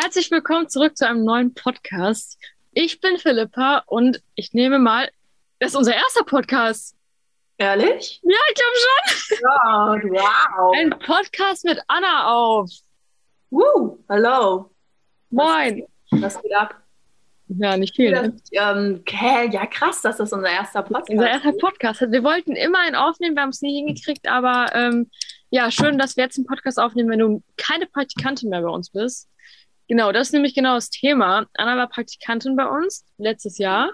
Herzlich willkommen zurück zu einem neuen Podcast. Ich bin Philippa und ich nehme mal, das ist unser erster Podcast. Ehrlich? Ja, ich glaube schon. Wow. Ein Podcast mit Anna auf. Woo, hallo. Moin. Was geht ab? Ja, nicht viel. Das, Ne? ähm, hä, ja, krass, das ist unser erster Podcast. Unser erster Podcast. Wir wollten immer einen aufnehmen, wir haben es nie hingekriegt, aber ähm, ja, schön, dass wir jetzt einen Podcast aufnehmen, wenn du keine Praktikantin mehr bei uns bist. Genau, das ist nämlich genau das Thema. Anna war Praktikantin bei uns letztes Jahr.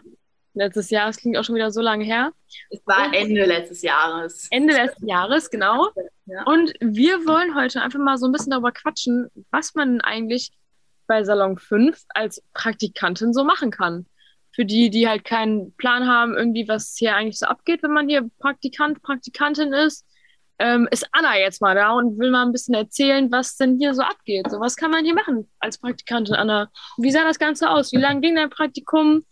Letztes Jahr, das klingt auch schon wieder so lange her. Es war Ende letztes Jahres. Ende letzten Jahres, genau. Ja. Und wir wollen heute einfach mal so ein bisschen darüber quatschen, was man eigentlich bei Salon 5 als Praktikantin so machen kann. Für die, die halt keinen Plan haben, irgendwie, was hier eigentlich so abgeht, wenn man hier Praktikant, Praktikantin ist, ähm, ist Anna jetzt mal da und will mal ein bisschen erzählen, was denn hier so abgeht. So, was kann man hier machen als Praktikantin, Anna? Wie sah das Ganze aus? Wie lange ging dein Praktikum?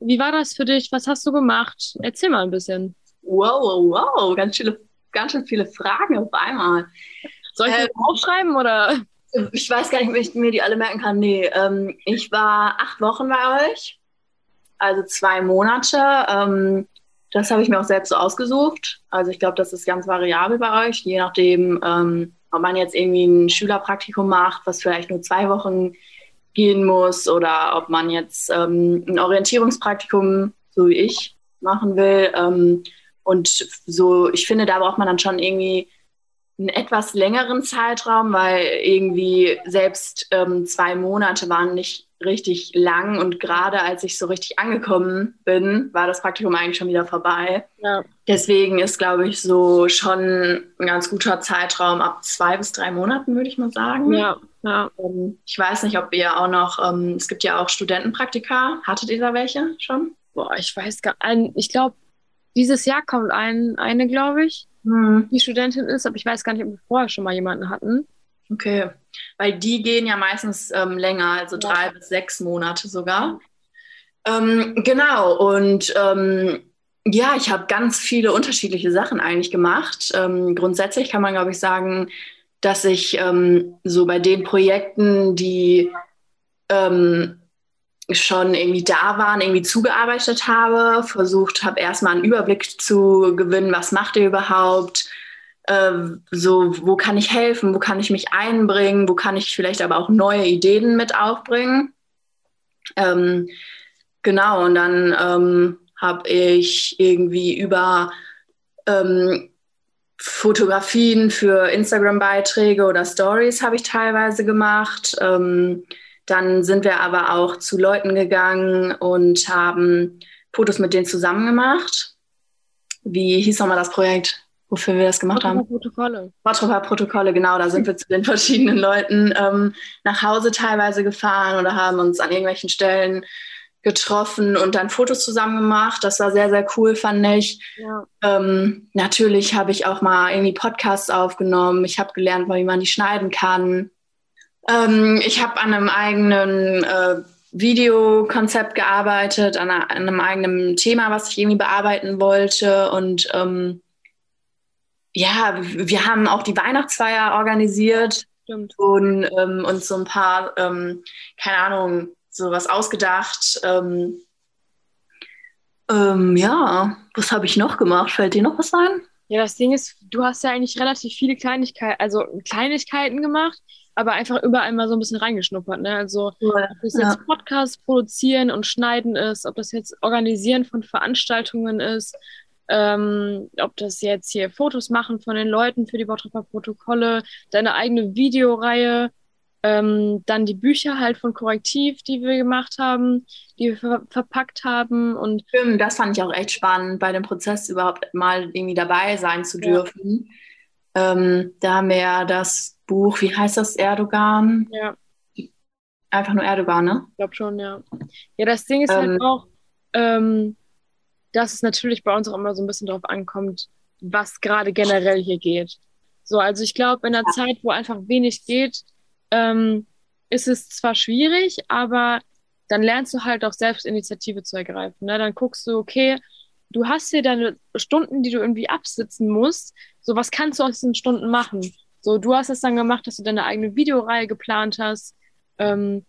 Wie war das für dich? Was hast du gemacht? Erzähl mal ein bisschen. Wow, wow, wow, ganz, viele, ganz schön viele Fragen auf einmal. Soll ich Äh, das aufschreiben oder? Ich weiß gar nicht, ob ich mir die alle merken kann. Nee, ähm, ich war acht Wochen bei euch, also zwei Monate. Ähm, das habe ich mir auch selbst so ausgesucht. Also ich glaube, das ist ganz variabel bei euch, je nachdem, ähm, ob man jetzt irgendwie ein Schülerpraktikum macht, was vielleicht nur zwei Wochen gehen muss, oder ob man jetzt ähm, ein Orientierungspraktikum, so wie ich, machen will. Ähm, und so, ich finde, da braucht man dann schon irgendwie einen etwas längeren Zeitraum, weil irgendwie selbst ähm, zwei Monate waren nicht richtig lang und gerade als ich so richtig angekommen bin, war das Praktikum eigentlich schon wieder vorbei. Ja. Deswegen ist, glaube ich, so schon ein ganz guter Zeitraum ab zwei bis drei Monaten, würde ich mal sagen. Ja, ja. Ähm, Ich weiß nicht, ob ihr auch noch, ähm, es gibt ja auch Studentenpraktika. Hattet ihr da welche schon? Boah, ich weiß gar nicht. Ich glaube, dieses Jahr kommt ein, eine, glaube ich, Hm. die Studentin ist, aber ich weiß gar nicht, ob wir vorher schon mal jemanden hatten. Okay, weil die gehen ja meistens ähm, länger, also Ja. drei bis sechs Monate sogar. Ähm, genau, und ähm, ja, ich habe ganz viele unterschiedliche Sachen eigentlich gemacht. Ähm, grundsätzlich kann man, glaube ich, sagen, dass ich ähm, so bei den Projekten, die ähm, schon irgendwie da waren, irgendwie zugearbeitet habe, versucht habe, erstmal einen Überblick zu gewinnen, was macht ihr überhaupt, ähm, so, wo kann ich helfen, wo kann ich mich einbringen, wo kann ich vielleicht aber auch neue Ideen mit aufbringen. Ähm, genau, und dann ähm, habe ich irgendwie über ähm, Fotografien für Instagram-Beiträge oder Stories habe ich teilweise gemacht. Ähm, dann sind wir aber auch zu Leuten gegangen und haben Fotos mit denen zusammen gemacht. Wie hieß nochmal das Projekt, wofür wir das gemacht haben? Protokolle. Bottroper Protokolle, genau, da sind wir zu den verschiedenen Leuten ähm, nach Hause teilweise gefahren oder haben uns an irgendwelchen Stellen getroffen und dann Fotos zusammen gemacht. Das war sehr, sehr cool, fand ich. Ja. Ähm, natürlich habe ich auch mal irgendwie Podcasts aufgenommen. Ich habe gelernt, wie man die schneiden kann. Ähm, ich habe an einem eigenen äh, Videokonzept gearbeitet, an, einer, an einem eigenen Thema, was ich irgendwie bearbeiten wollte. Und ähm, ja, wir haben auch die Weihnachtsfeier organisiert Stimmt. und ähm, uns so ein paar, ähm, keine Ahnung, sowas ausgedacht. Ähm, ähm, ja, was habe ich noch gemacht? Fällt dir noch was ein? Ja, das Ding ist, du hast ja eigentlich relativ viele Kleinigkeiten, also Kleinigkeiten gemacht, aber einfach überall mal so ein bisschen reingeschnuppert, ne? Also, ob das Ja. jetzt Podcasts produzieren und schneiden ist, ob das jetzt Organisieren von Veranstaltungen ist, ähm, ob das jetzt hier Fotos machen von den Leuten für die Bottroper Protokolle, deine eigene Videoreihe, ähm, dann die Bücher halt von Korrektiv, die wir gemacht haben, die wir ver verpackt haben und Stimmt, das fand ich auch echt spannend, bei dem Prozess überhaupt mal irgendwie dabei sein zu Ja. dürfen. Ähm, da haben wir ja das Buch, wie heißt das, Erdogan? ja. Einfach nur Erdogan, ne? Ich glaube schon, ja. Ja, das Ding ist Ähm. halt auch, ähm, dass es natürlich bei uns auch immer so ein bisschen drauf ankommt, was gerade generell hier geht. So, also ich glaube, in einer Zeit, wo einfach wenig geht, ähm, ist es zwar schwierig, aber dann lernst du halt auch selbst Initiative zu ergreifen. Ne? Dann guckst du, okay, du hast hier deine Stunden, die du irgendwie absitzen musst. So, was kannst du aus diesen Stunden machen? So, du hast es dann gemacht, dass du deine eigene Videoreihe geplant hast. Ähm,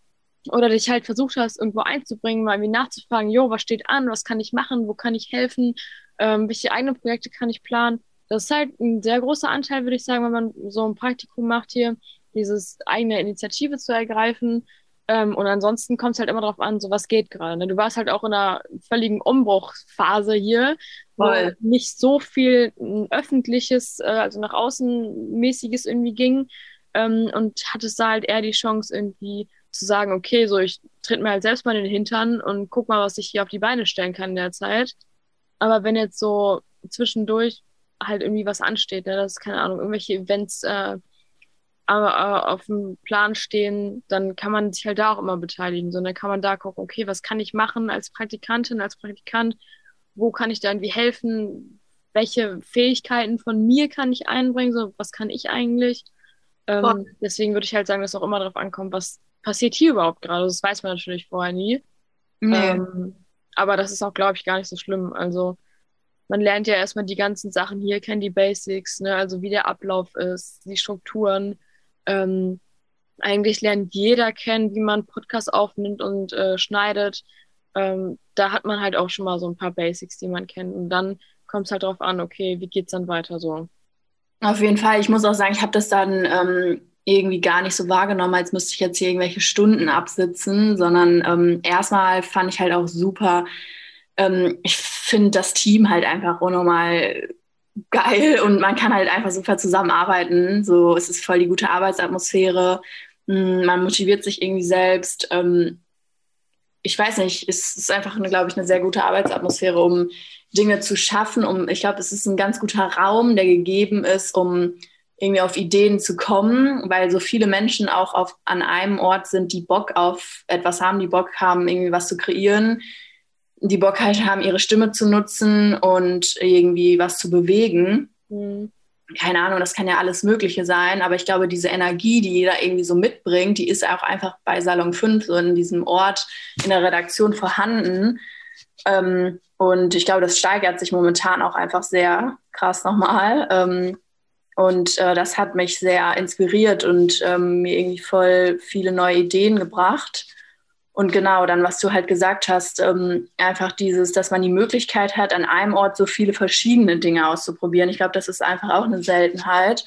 oder dich halt versucht hast, irgendwo einzubringen, mal irgendwie nachzufragen, jo, was steht an, was kann ich machen, wo kann ich helfen, ähm, welche eigenen Projekte kann ich planen. Das ist halt ein sehr großer Anteil, würde ich sagen, wenn man so ein Praktikum macht hier, dieses eigene Initiative zu ergreifen. Ähm, und ansonsten kommt es halt immer darauf an, so was geht gerade. Ne? Du warst halt auch in einer völligen Umbruchphase hier, Voll. wo nicht so viel öffentliches, äh, also nach außen mäßiges irgendwie ging. Ähm, und hattest da halt eher die Chance, irgendwie zu sagen, okay, so ich tritt mir halt selbst mal in den Hintern und guck mal, was ich hier auf die Beine stellen kann in der Zeit. Aber wenn jetzt so zwischendurch halt irgendwie was ansteht, ne, das ist keine Ahnung, irgendwelche Events äh, auf dem Plan stehen, dann kann man sich halt da auch immer beteiligen. So, dann kann man da gucken, okay, was kann ich machen als Praktikantin, als Praktikant? Wo kann ich da irgendwie helfen? Welche Fähigkeiten von mir kann ich einbringen? So, was kann ich eigentlich? Ähm, deswegen würde ich halt sagen, dass es auch immer darauf ankommt, was passiert hier überhaupt gerade. Das weiß man natürlich vorher nie. Nee. Ähm, aber das ist auch, glaube ich, gar nicht so schlimm. Also man lernt ja erstmal die ganzen Sachen hier, kennt die Basics, ne? also wie der Ablauf ist, die Strukturen ähm, eigentlich lernt jeder kennen, wie man Podcast aufnimmt und äh, schneidet. Ähm, da hat man halt auch schon mal so ein paar Basics, die man kennt. Und dann kommt es halt darauf an, okay, wie geht's dann weiter so? Auf jeden Fall. Ich muss auch sagen, ich habe das dann ähm, irgendwie gar nicht so wahrgenommen, als müsste ich jetzt hier irgendwelche Stunden absitzen, sondern ähm, erstmal fand ich halt auch super, ähm, ich finde das Team halt einfach unnormal geil und man kann halt einfach super zusammenarbeiten. So, es ist voll die gute Arbeitsatmosphäre. Hm, man motiviert sich irgendwie selbst. Ähm, ich weiß nicht, es ist einfach, glaube ich, eine sehr gute Arbeitsatmosphäre, um Dinge zu schaffen. Um, ich glaube, es ist ein ganz guter Raum, der gegeben ist, um irgendwie auf Ideen zu kommen, weil so viele Menschen auch auf, an einem Ort sind, die Bock auf etwas haben, die Bock haben, irgendwie was zu kreieren die Bock halt haben, ihre Stimme zu nutzen und irgendwie was zu bewegen. Mhm. Keine Ahnung, das kann ja alles Mögliche sein, aber ich glaube, diese Energie, die jeder irgendwie so mitbringt, die ist auch einfach bei Salon 5, so in diesem Ort in der Redaktion vorhanden. Ähm, und ich glaube, das steigert sich momentan auch einfach sehr krass nochmal. Ähm, und äh, das hat mich sehr inspiriert und ähm, mir irgendwie voll viele neue Ideen gebracht. Und genau, dann, was du halt gesagt hast, ähm, einfach dieses, dass man die Möglichkeit hat, an einem Ort so viele verschiedene Dinge auszuprobieren. Ich glaube, das ist einfach auch eine Seltenheit.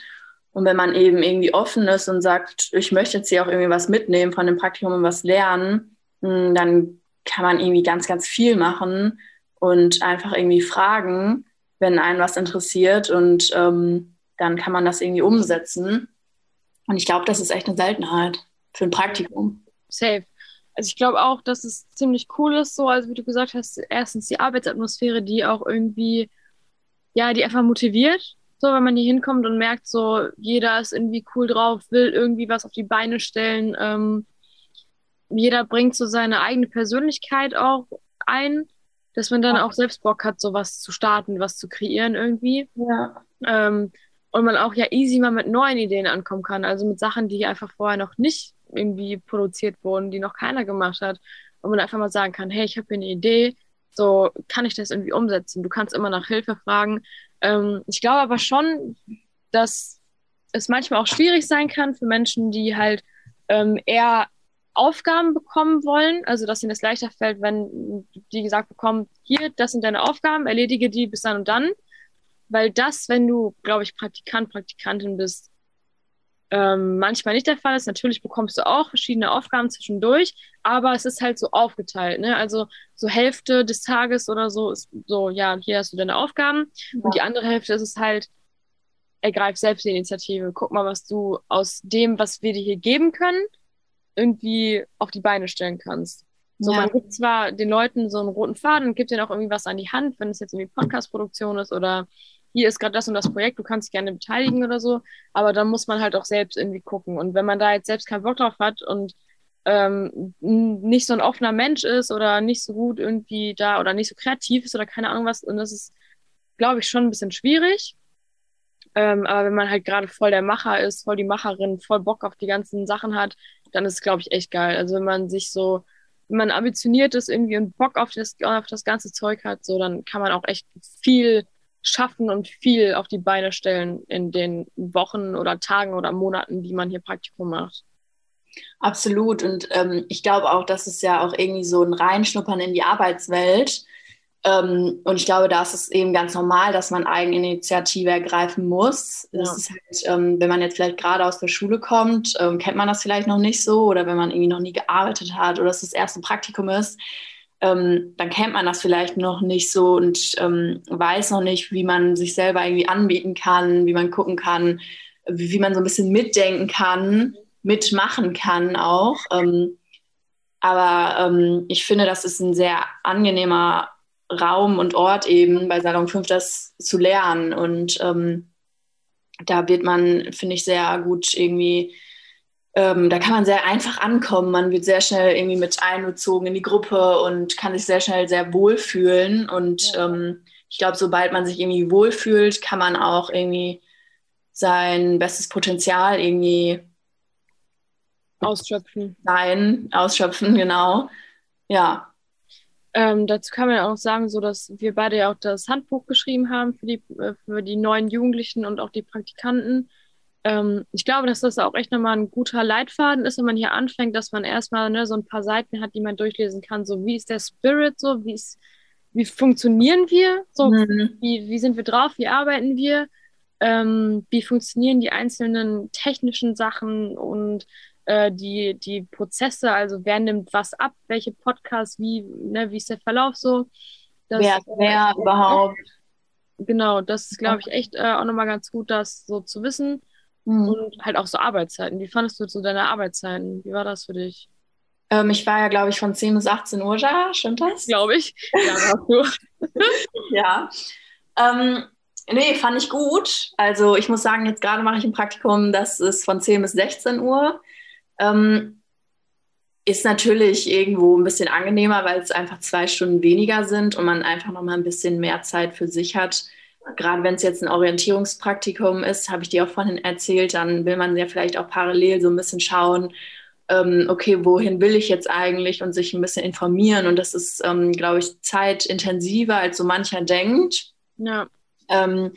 Und wenn man eben irgendwie offen ist und sagt, ich möchte jetzt hier auch irgendwie was mitnehmen von dem Praktikum und was lernen, hm, dann kann man irgendwie ganz, ganz viel machen und einfach irgendwie fragen, wenn einen was interessiert. Und ähm, dann kann man das irgendwie umsetzen. Und ich glaube, das ist echt eine Seltenheit für ein Praktikum. Safe also ich glaube auch, dass es ziemlich cool ist, so, also wie du gesagt hast, erstens die Arbeitsatmosphäre, die auch irgendwie, ja, die einfach motiviert, so, wenn man hier hinkommt und merkt, so, jeder ist irgendwie cool drauf, will irgendwie was auf die Beine stellen, ähm, jeder bringt so seine eigene Persönlichkeit auch ein, dass man dann auch selbst Bock hat, so was zu starten, was zu kreieren irgendwie. Ja. Ähm, und man auch ja easy mal mit neuen Ideen ankommen kann, also mit Sachen, die einfach vorher noch nicht irgendwie produziert wurden, die noch keiner gemacht hat. Und man einfach mal sagen kann, hey, ich habe hier eine Idee, so kann ich das irgendwie umsetzen. Du kannst immer nach Hilfe fragen. Ähm, ich glaube aber schon, dass es manchmal auch schwierig sein kann für Menschen, die halt ähm, eher Aufgaben bekommen wollen, also dass ihnen das leichter fällt, wenn die gesagt bekommen, hier, das sind deine Aufgaben, erledige die bis dann und dann. Weil das, wenn du, glaube ich, Praktikant, Praktikantin bist, ähm, manchmal nicht der Fall ist. Natürlich bekommst du auch verschiedene Aufgaben zwischendurch, aber es ist halt so aufgeteilt. Ne? Also so Hälfte des Tages oder so ist so, ja, hier hast du deine Aufgaben ja. und die andere Hälfte ist es halt, ergreif selbst die Initiative. Guck mal, was du aus dem, was wir dir hier geben können, irgendwie auf die Beine stellen kannst. So, ja. man gibt zwar den Leuten so einen roten Faden und gibt denen auch irgendwie was an die Hand, wenn es jetzt irgendwie Podcast-Produktion ist oder hier ist gerade das und das Projekt, du kannst dich gerne beteiligen oder so, aber dann muss man halt auch selbst irgendwie gucken. Und wenn man da jetzt selbst keinen Bock drauf hat und ähm, nicht so ein offener Mensch ist oder nicht so gut irgendwie da oder nicht so kreativ ist oder keine Ahnung was, und das ist, glaube ich, schon ein bisschen schwierig. Ähm, aber wenn man halt gerade voll der Macher ist, voll die Macherin, voll Bock auf die ganzen Sachen hat, dann ist es, glaube ich, echt geil. Also wenn man sich so, wenn man ambitioniert ist irgendwie und Bock auf das, auf das ganze Zeug hat, so, dann kann man auch echt viel schaffen und viel auf die Beine stellen in den Wochen oder Tagen oder Monaten, die man hier Praktikum macht. Absolut. Und ähm, ich glaube auch, dass es ja auch irgendwie so ein Reinschnuppern in die Arbeitswelt. Ähm, und ich glaube, da ist es eben ganz normal, dass man Eigeninitiative ergreifen muss. Ja. Das ist halt, ähm, wenn man jetzt vielleicht gerade aus der Schule kommt, ähm, kennt man das vielleicht noch nicht so. Oder wenn man irgendwie noch nie gearbeitet hat oder es das erste Praktikum ist, ähm, dann kennt man das vielleicht noch nicht so und ähm, weiß noch nicht, wie man sich selber irgendwie anbieten kann, wie man gucken kann, wie, wie man so ein bisschen mitdenken kann mitmachen kann auch. Ähm, aber ähm, ich finde, das ist ein sehr angenehmer Raum und Ort eben bei Salon 5, das zu lernen. Und ähm, da wird man, finde ich, sehr gut irgendwie, ähm, da kann man sehr einfach ankommen. Man wird sehr schnell irgendwie mit einbezogen in die Gruppe und kann sich sehr schnell sehr wohlfühlen. Und ähm, ich glaube, sobald man sich irgendwie wohlfühlt, kann man auch irgendwie sein bestes Potenzial irgendwie Ausschöpfen. Nein, ausschöpfen, genau. Ja. Ähm, dazu kann man ja auch sagen, so dass wir beide ja auch das Handbuch geschrieben haben für die, äh, für die neuen Jugendlichen und auch die Praktikanten. Ähm, ich glaube, dass das auch echt nochmal ein guter Leitfaden ist, wenn man hier anfängt, dass man erstmal ne, so ein paar Seiten hat, die man durchlesen kann. So, wie ist der Spirit, so, wie ist, wie funktionieren wir, so, mhm. wie, wie sind wir drauf, wie arbeiten wir, ähm, wie funktionieren die einzelnen technischen Sachen und äh, die, die Prozesse, also wer nimmt was ab, welche Podcasts, wie, ne, wie ist der Verlauf so. Das, wer, wer äh, überhaupt. Genau, das ist, glaube ich, echt äh, auch nochmal ganz gut, das so zu wissen. Mhm. Und halt auch so Arbeitszeiten. Wie fandest du so deine Arbeitszeiten? Wie war das für dich? Ähm, ich war ja, glaube ich, von 10 bis 18 Uhr da, stimmt das? Glaube ich. Ja, warst du. ja. Ähm, nee, fand ich gut. Also ich muss sagen, jetzt gerade mache ich ein Praktikum, das ist von 10 bis 16 Uhr. Ähm, ist natürlich irgendwo ein bisschen angenehmer, weil es einfach zwei Stunden weniger sind und man einfach noch mal ein bisschen mehr Zeit für sich hat. Gerade wenn es jetzt ein Orientierungspraktikum ist, habe ich dir auch vorhin erzählt, dann will man ja vielleicht auch parallel so ein bisschen schauen, ähm, okay, wohin will ich jetzt eigentlich und sich ein bisschen informieren. Und das ist, ähm, glaube ich, zeitintensiver, als so mancher denkt. Ja. Ähm,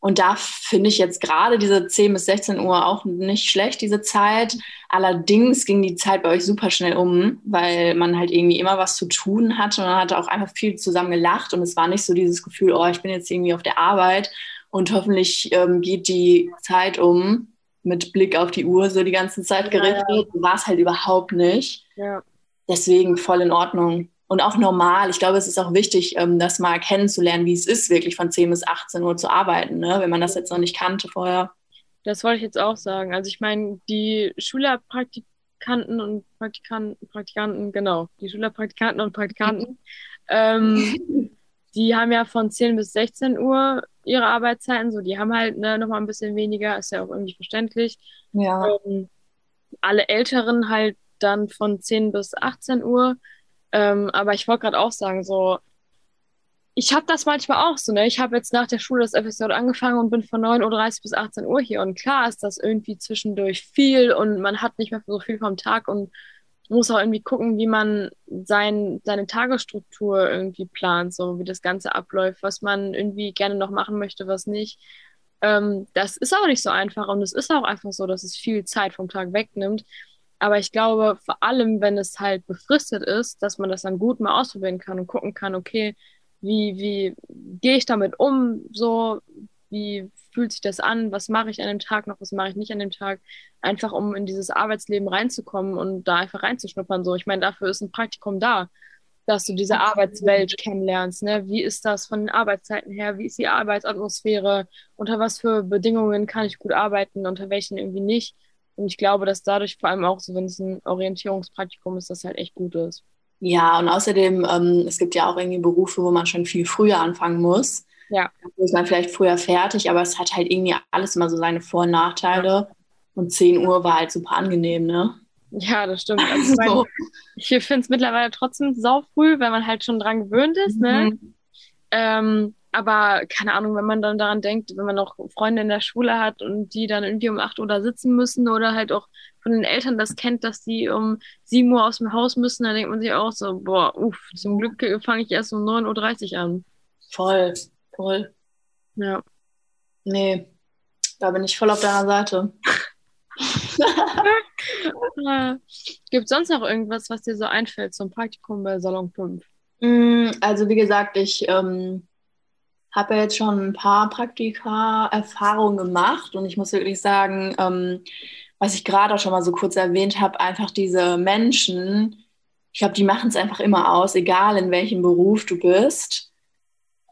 und da finde ich jetzt gerade diese 10 bis 16 Uhr auch nicht schlecht, diese Zeit. Allerdings ging die Zeit bei euch super schnell um, weil man halt irgendwie immer was zu tun hatte und man hatte auch einfach viel zusammen gelacht und es war nicht so dieses Gefühl, oh, ich bin jetzt irgendwie auf der Arbeit und hoffentlich ähm, geht die Zeit um mit Blick auf die Uhr so die ganze Zeit gerichtet. Ja, ja. War es halt überhaupt nicht. Ja. Deswegen voll in Ordnung und auch normal. Ich glaube, es ist auch wichtig, ähm, das mal kennenzulernen, wie es ist, wirklich von 10 bis 18 Uhr zu arbeiten, ne? wenn man das jetzt noch nicht kannte vorher. Das wollte ich jetzt auch sagen. Also ich meine, die Schülerpraktikanten und Praktikanten, Praktikanten, genau, die Schülerpraktikanten und Praktikanten, ähm, die haben ja von 10 bis 16 Uhr ihre Arbeitszeiten, so die haben halt ne, nochmal ein bisschen weniger, ist ja auch irgendwie verständlich. Ja. Ähm, alle Älteren halt dann von 10 bis 18 Uhr. Ähm, aber ich wollte gerade auch sagen, so, ich habe das manchmal auch so, ne? Ich habe jetzt nach der Schule das FSJ angefangen und bin von 9.30 Uhr bis 18 Uhr hier. Und klar ist das irgendwie zwischendurch viel und man hat nicht mehr so viel vom Tag und muss auch irgendwie gucken, wie man sein, seine Tagesstruktur irgendwie plant, so wie das Ganze abläuft, was man irgendwie gerne noch machen möchte, was nicht. Ähm, das ist auch nicht so einfach und es ist auch einfach so, dass es viel Zeit vom Tag wegnimmt. Aber ich glaube, vor allem, wenn es halt befristet ist, dass man das dann gut mal ausprobieren kann und gucken kann, okay, wie, wie gehe ich damit um, so, wie fühlt sich das an, was mache ich an dem Tag noch, was mache ich nicht an dem Tag, einfach um in dieses Arbeitsleben reinzukommen und da einfach reinzuschnuppern. So, ich meine, dafür ist ein Praktikum da, dass du diese Arbeitswelt kennenlernst. Ne? Wie ist das von den Arbeitszeiten her? Wie ist die Arbeitsatmosphäre? Unter was für Bedingungen kann ich gut arbeiten? Unter welchen irgendwie nicht? Und ich glaube, dass dadurch vor allem auch so, wenn es ein Orientierungspraktikum ist, das halt echt gut ist. Ja, und außerdem, ähm, es gibt ja auch irgendwie Berufe, wo man schon viel früher anfangen muss. Ja. Da ist man vielleicht früher fertig, aber es hat halt irgendwie alles immer so seine Vor- und Nachteile. Ja. Und 10 Uhr war halt super angenehm, ne? Ja, das stimmt. Also, ich, mein, ich finde es mittlerweile trotzdem sau früh, wenn man halt schon dran gewöhnt ist, ne? mhm. ne? Ähm, aber keine Ahnung, wenn man dann daran denkt, wenn man noch Freunde in der Schule hat und die dann irgendwie um 8 Uhr da sitzen müssen oder halt auch von den Eltern das kennt, dass die um 7 Uhr aus dem Haus müssen, dann denkt man sich auch so, boah, uff, zum Glück fange ich erst um 9.30 Uhr an. Voll, voll. Ja. Nee, da bin ich voll auf deiner Seite. Gibt es sonst noch irgendwas, was dir so einfällt zum Praktikum bei Salon 5? Mm, also wie gesagt, ich ähm, habe ja jetzt schon ein paar Praktika-Erfahrungen gemacht und ich muss wirklich sagen, ähm, was ich gerade auch schon mal so kurz erwähnt habe, einfach diese Menschen, ich glaube, die machen es einfach immer aus, egal in welchem Beruf du bist.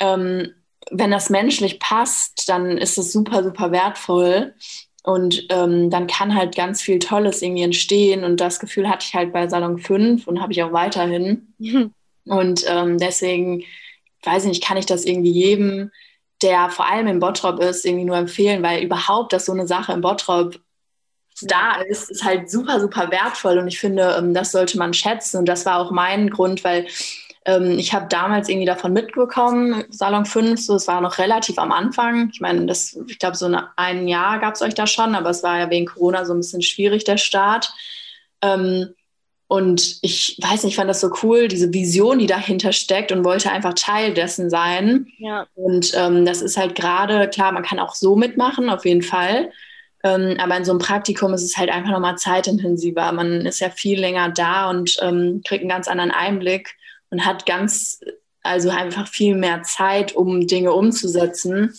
Ähm, wenn das menschlich passt, dann ist es super, super wertvoll. Und ähm, dann kann halt ganz viel Tolles irgendwie entstehen. Und das Gefühl hatte ich halt bei Salon 5 und habe ich auch weiterhin. Und ähm, deswegen, weiß ich nicht, kann ich das irgendwie jedem, der vor allem im Bottrop ist, irgendwie nur empfehlen, weil überhaupt, dass so eine Sache im Bottrop da ist, ist halt super, super wertvoll. Und ich finde, ähm, das sollte man schätzen. Und das war auch mein Grund, weil ähm, ich habe damals irgendwie davon mitbekommen, Salon 5, so, es war noch relativ am Anfang. Ich meine, das, ich glaube, so eine, ein Jahr gab es euch da schon, aber es war ja wegen Corona so ein bisschen schwierig, der Start. Ähm, und ich weiß nicht, ich fand das so cool, diese Vision, die dahinter steckt und wollte einfach Teil dessen sein. Ja. Und ähm, das ist halt gerade, klar, man kann auch so mitmachen, auf jeden Fall. Ähm, aber in so einem Praktikum ist es halt einfach nochmal zeitintensiver. Man ist ja viel länger da und ähm, kriegt einen ganz anderen Einblick und hat ganz, also einfach viel mehr Zeit, um Dinge umzusetzen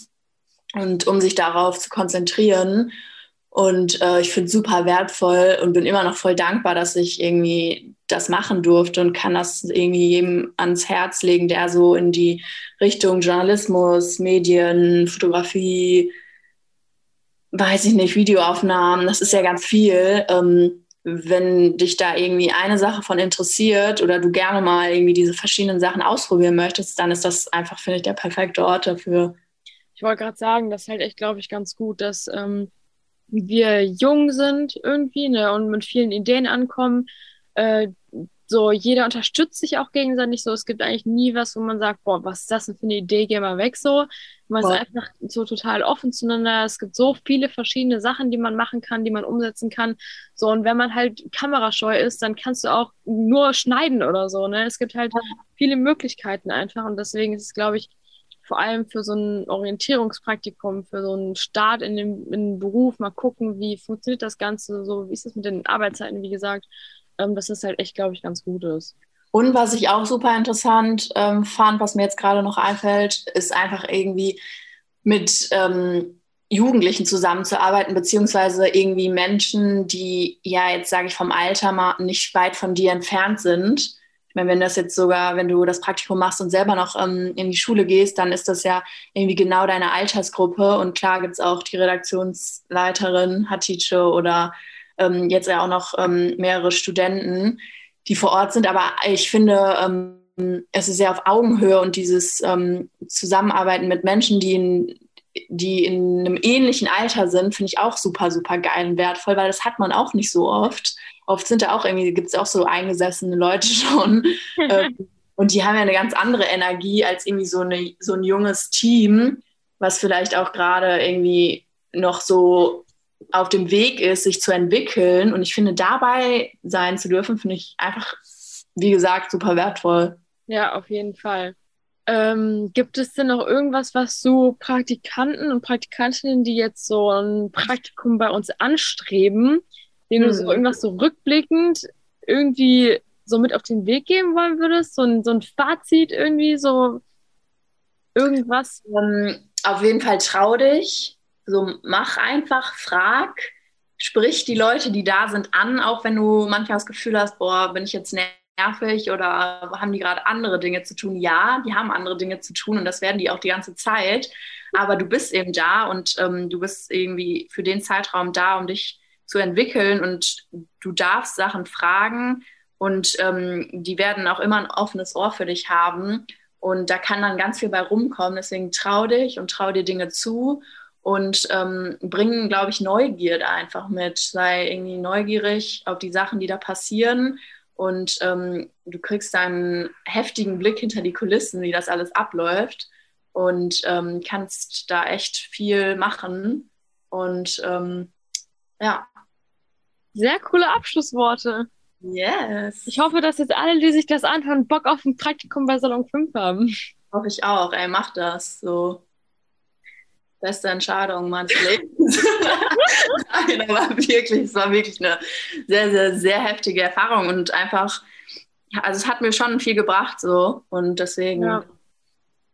und um sich darauf zu konzentrieren. Und äh, ich finde es super wertvoll und bin immer noch voll dankbar, dass ich irgendwie das machen durfte und kann das irgendwie jedem ans Herz legen, der so in die Richtung Journalismus, Medien, Fotografie, weiß ich nicht, Videoaufnahmen, das ist ja ganz viel. Ähm, wenn dich da irgendwie eine Sache von interessiert oder du gerne mal irgendwie diese verschiedenen Sachen ausprobieren möchtest, dann ist das einfach, finde ich, der perfekte Ort dafür. Ich wollte gerade sagen, das halt echt, glaube ich, ganz gut, dass ähm, wir jung sind irgendwie ne, und mit vielen Ideen ankommen. Äh, so, jeder unterstützt sich auch gegenseitig so. Es gibt eigentlich nie was, wo man sagt, boah, was ist das denn für eine Idee, geh mal weg so. Man Voll. ist einfach so total offen zueinander. Es gibt so viele verschiedene Sachen, die man machen kann, die man umsetzen kann. So, und wenn man halt kamerascheu ist, dann kannst du auch nur schneiden oder so, ne? Es gibt halt viele Möglichkeiten einfach und deswegen ist es, glaube ich, vor allem für so ein Orientierungspraktikum, für so einen Start in den, in den Beruf, mal gucken, wie funktioniert das Ganze, so, wie ist es mit den Arbeitszeiten, wie gesagt, ähm, dass es halt echt, glaube ich, ganz gut ist. Und was ich auch super interessant ähm, fand, was mir jetzt gerade noch einfällt, ist einfach irgendwie mit ähm, Jugendlichen zusammenzuarbeiten, beziehungsweise irgendwie Menschen, die ja jetzt, sage ich, vom Alter mal nicht weit von dir entfernt sind. Meine, wenn das jetzt sogar, wenn du das Praktikum machst und selber noch ähm, in die Schule gehst, dann ist das ja irgendwie genau deine Altersgruppe. Und klar gibt es auch die Redaktionsleiterin Hatice oder ähm, jetzt ja auch noch ähm, mehrere Studenten, die vor Ort sind. Aber ich finde, ähm, es ist sehr auf Augenhöhe und dieses ähm, Zusammenarbeiten mit Menschen, die in, die in einem ähnlichen Alter sind, finde ich auch super, super geil und wertvoll, weil das hat man auch nicht so oft. Oft sind da auch irgendwie, gibt es auch so eingesessene Leute schon. Ähm, und die haben ja eine ganz andere Energie als irgendwie so, eine, so ein junges Team, was vielleicht auch gerade irgendwie noch so auf dem Weg ist, sich zu entwickeln. Und ich finde, dabei sein zu dürfen, finde ich einfach, wie gesagt, super wertvoll. Ja, auf jeden Fall. Ähm, gibt es denn noch irgendwas, was so Praktikanten und Praktikantinnen, die jetzt so ein Praktikum bei uns anstreben, denen hm. du so hm. irgendwas so rückblickend irgendwie so mit auf den Weg geben wollen würdest? So ein, so ein Fazit irgendwie, so irgendwas? Um, ähm, auf jeden Fall trau dich. So mach einfach, frag, sprich die Leute, die da sind, an, auch wenn du manchmal das Gefühl hast, boah, bin ich jetzt nervig oder haben die gerade andere Dinge zu tun? Ja, die haben andere Dinge zu tun und das werden die auch die ganze Zeit. Aber du bist eben da und ähm, du bist irgendwie für den Zeitraum da, um dich zu entwickeln und du darfst Sachen fragen und ähm, die werden auch immer ein offenes Ohr für dich haben. Und da kann dann ganz viel bei rumkommen. Deswegen trau dich und trau dir Dinge zu und ähm, bringen, glaube ich, Neugierde einfach mit. Sei irgendwie neugierig auf die Sachen, die da passieren und ähm, du kriegst einen heftigen Blick hinter die Kulissen, wie das alles abläuft und ähm, kannst da echt viel machen und ähm, ja. Sehr coole Abschlussworte. Yes. Ich hoffe, dass jetzt alle, die sich das anhören, Bock auf ein Praktikum bei Salon 5 haben. Hoffe ich auch. Ey, mach das. So beste Entscheidung meines Lebens. Nein, aber wirklich, es war wirklich eine sehr, sehr, sehr heftige Erfahrung und einfach, also es hat mir schon viel gebracht so und deswegen, ja.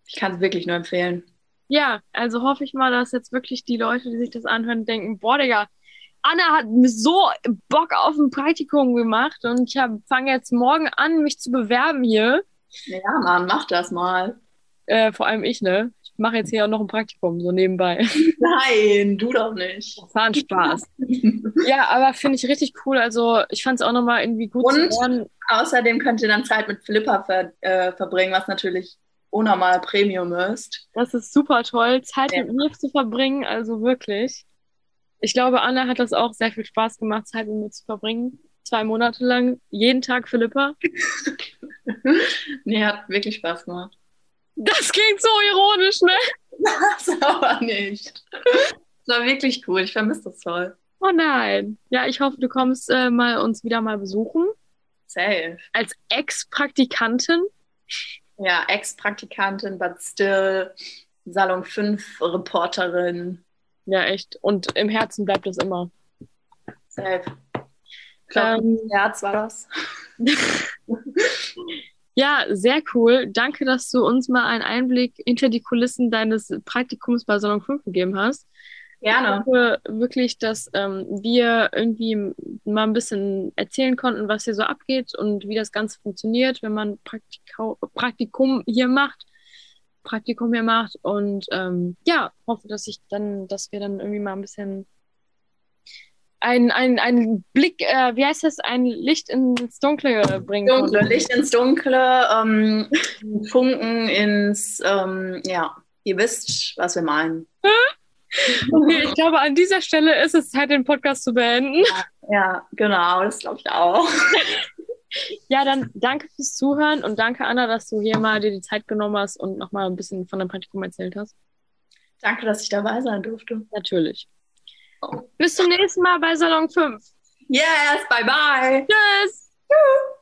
ich kann es wirklich nur empfehlen. Ja, also hoffe ich mal, dass jetzt wirklich die Leute, die sich das anhören, denken, boah, Digga, Anna hat mir so Bock auf ein Praktikum gemacht und ich fange jetzt morgen an, mich zu bewerben hier. Ja, Mann, mach das mal. Äh, vor allem ich, ne? Mache jetzt hier auch noch ein Praktikum, so nebenbei. Nein, du doch nicht. War Spaß. ja, aber finde ich richtig cool. Also ich fand es auch nochmal irgendwie gut Und zu hören. außerdem könnt ihr dann Zeit mit Flipper ver äh, verbringen, was natürlich unnormal Premium ist. Das ist super toll, Zeit ja. mit mir zu verbringen, also wirklich. Ich glaube, Anna hat das auch sehr viel Spaß gemacht, Zeit mit mir zu verbringen. Zwei Monate lang, jeden Tag Philippa. nee, hat wirklich Spaß gemacht. Das klingt so ironisch, ne? Das aber nicht. Das war wirklich cool. Ich vermisse das voll. Oh nein. Ja, ich hoffe, du kommst äh, mal uns wieder mal besuchen. Safe. Als Ex-Praktikantin. Ja, Ex-Praktikantin, but still Salon 5 Reporterin. Ja, echt. Und im Herzen bleibt es immer. Safe. Ich glaube, ähm, Herz war das. ja, sehr cool. Danke, dass du uns mal einen Einblick hinter die Kulissen deines Praktikums bei Salon 5 gegeben hast. Gerne. Ich hoffe wirklich, dass ähm, wir irgendwie mal ein bisschen erzählen konnten, was hier so abgeht und wie das Ganze funktioniert, wenn man Praktika Praktikum hier macht. Praktikum hier macht und ähm, ja, hoffe, dass ich dann, dass wir dann irgendwie mal ein bisschen ein, ein, ein Blick, äh, wie heißt das, ein Licht ins Dunkle bringen Dunkle, konnten. Licht ins Dunkle, ähm, Funken ins, ähm, ja, ihr wisst, was wir meinen. Okay, ich glaube, an dieser Stelle ist es Zeit, den Podcast zu beenden. Ja, ja genau, das glaube ich auch. Ja, dann danke fürs Zuhören und danke, Anna, dass du hier mal dir die Zeit genommen hast und nochmal ein bisschen von deinem Praktikum erzählt hast. Danke, dass ich dabei sein durfte. Natürlich. Bis zum nächsten Mal bei Salon 5. Yes, bye bye. Tschüss. Tschüss.